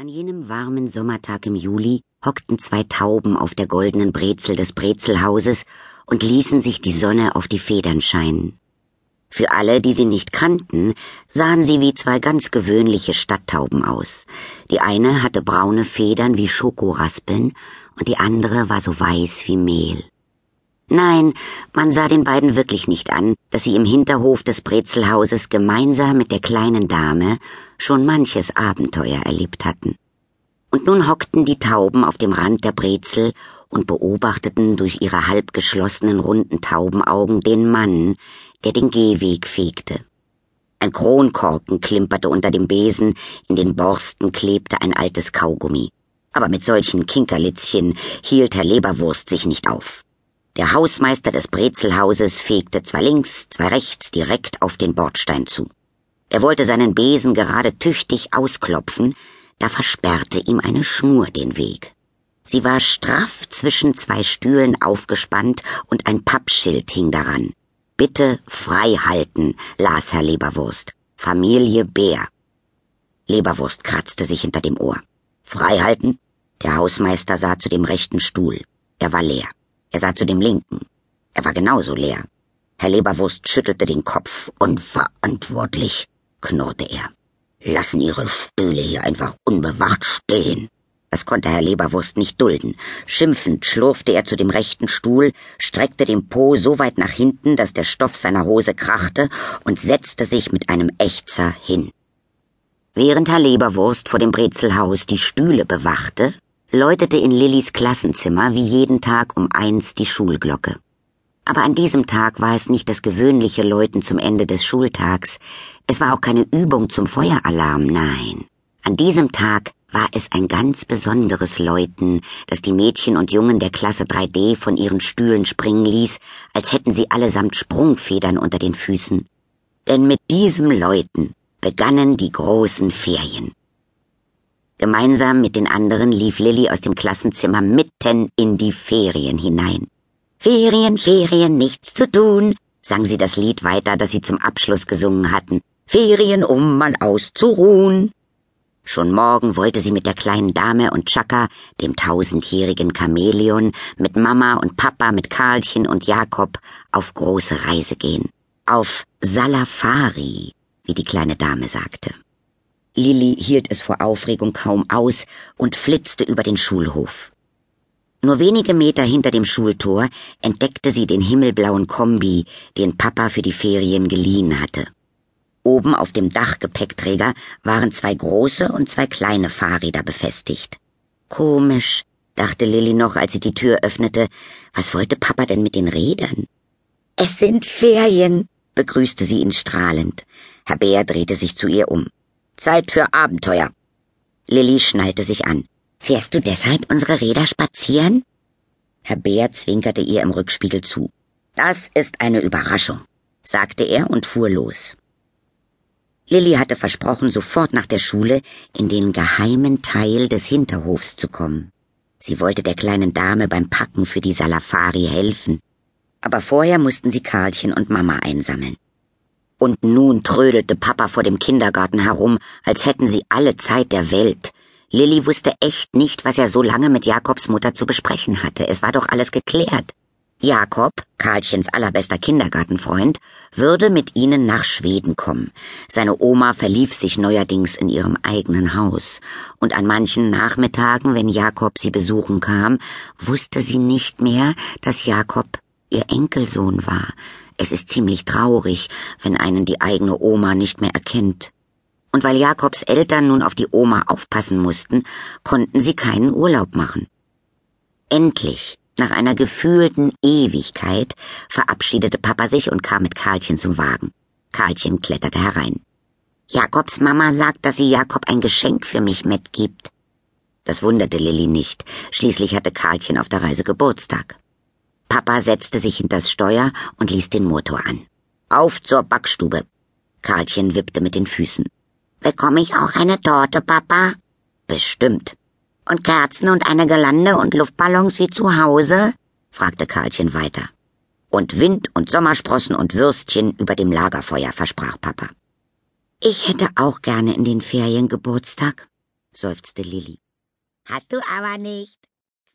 An jenem warmen Sommertag im Juli hockten zwei Tauben auf der goldenen Brezel des Brezelhauses und ließen sich die Sonne auf die Federn scheinen. Für alle, die sie nicht kannten, sahen sie wie zwei ganz gewöhnliche Stadttauben aus. Die eine hatte braune Federn wie Schokoraspeln und die andere war so weiß wie Mehl. Nein, man sah den beiden wirklich nicht an, dass sie im Hinterhof des Brezelhauses gemeinsam mit der kleinen Dame schon manches Abenteuer erlebt hatten. Und nun hockten die Tauben auf dem Rand der Brezel und beobachteten durch ihre halb geschlossenen runden Taubenaugen den Mann, der den Gehweg fegte. Ein Kronkorken klimperte unter dem Besen, in den Borsten klebte ein altes Kaugummi. Aber mit solchen Kinkerlitzchen hielt Herr Leberwurst sich nicht auf. Der Hausmeister des Brezelhauses fegte zwar links, zwar rechts direkt auf den Bordstein zu. Er wollte seinen Besen gerade tüchtig ausklopfen, da versperrte ihm eine Schnur den Weg. Sie war straff zwischen zwei Stühlen aufgespannt und ein Pappschild hing daran. Bitte frei halten, las Herr Leberwurst. Familie Bär. Leberwurst kratzte sich hinter dem Ohr. Frei halten? Der Hausmeister sah zu dem rechten Stuhl. Er war leer. Er sah zu dem linken. Er war genauso leer. Herr Leberwurst schüttelte den Kopf. Unverantwortlich, knurrte er. Lassen Ihre Stühle hier einfach unbewacht stehen. Das konnte Herr Leberwurst nicht dulden. Schimpfend schlurfte er zu dem rechten Stuhl, streckte den Po so weit nach hinten, dass der Stoff seiner Hose krachte und setzte sich mit einem Ächzer hin. Während Herr Leberwurst vor dem Brezelhaus die Stühle bewachte, läutete in Lillys Klassenzimmer wie jeden Tag um eins die Schulglocke. Aber an diesem Tag war es nicht das gewöhnliche Läuten zum Ende des Schultags, es war auch keine Übung zum Feueralarm, nein. An diesem Tag war es ein ganz besonderes Läuten, das die Mädchen und Jungen der Klasse 3D von ihren Stühlen springen ließ, als hätten sie allesamt Sprungfedern unter den Füßen. Denn mit diesem Läuten begannen die großen Ferien. Gemeinsam mit den anderen lief Lilly aus dem Klassenzimmer mitten in die Ferien hinein. Ferien, Ferien, nichts zu tun, sang sie das Lied weiter, das sie zum Abschluss gesungen hatten. Ferien, um mal auszuruhen. Schon morgen wollte sie mit der kleinen Dame und Chaka, dem tausendjährigen Chamäleon, mit Mama und Papa, mit Karlchen und Jakob auf große Reise gehen. Auf Salafari, wie die kleine Dame sagte. Lilly hielt es vor Aufregung kaum aus und flitzte über den Schulhof. Nur wenige Meter hinter dem Schultor entdeckte sie den himmelblauen Kombi, den Papa für die Ferien geliehen hatte. Oben auf dem Dachgepäckträger waren zwei große und zwei kleine Fahrräder befestigt. Komisch, dachte Lilly noch, als sie die Tür öffnete. Was wollte Papa denn mit den Rädern? Es sind Ferien, begrüßte sie ihn strahlend. Herr Bär drehte sich zu ihr um. Zeit für Abenteuer. Lilly schnallte sich an. Fährst du deshalb unsere Räder spazieren? Herr Bär zwinkerte ihr im Rückspiegel zu. Das ist eine Überraschung, sagte er und fuhr los. Lilly hatte versprochen, sofort nach der Schule in den geheimen Teil des Hinterhofs zu kommen. Sie wollte der kleinen Dame beim Packen für die Salafari helfen. Aber vorher mussten sie Karlchen und Mama einsammeln. Und nun trödelte Papa vor dem Kindergarten herum, als hätten sie alle Zeit der Welt. Lilly wusste echt nicht, was er so lange mit Jakobs Mutter zu besprechen hatte. Es war doch alles geklärt. Jakob, Karlchens allerbester Kindergartenfreund, würde mit ihnen nach Schweden kommen. Seine Oma verlief sich neuerdings in ihrem eigenen Haus, und an manchen Nachmittagen, wenn Jakob sie besuchen kam, wusste sie nicht mehr, dass Jakob ihr Enkelsohn war, es ist ziemlich traurig, wenn einen die eigene Oma nicht mehr erkennt. Und weil Jakobs Eltern nun auf die Oma aufpassen mussten, konnten sie keinen Urlaub machen. Endlich, nach einer gefühlten Ewigkeit, verabschiedete Papa sich und kam mit Karlchen zum Wagen. Karlchen kletterte herein. Jakobs Mama sagt, dass sie Jakob ein Geschenk für mich mitgibt. Das wunderte Lilly nicht. Schließlich hatte Karlchen auf der Reise Geburtstag. Papa setzte sich hinters Steuer und ließ den Motor an. Auf zur Backstube. Karlchen wippte mit den Füßen. Bekomme ich auch eine Torte, Papa? Bestimmt. Und Kerzen und eine Gelande und Luftballons wie zu Hause? fragte Karlchen weiter. Und Wind und Sommersprossen und Würstchen über dem Lagerfeuer, versprach Papa. Ich hätte auch gerne in den Ferien Geburtstag, seufzte Lilli. Hast du aber nicht,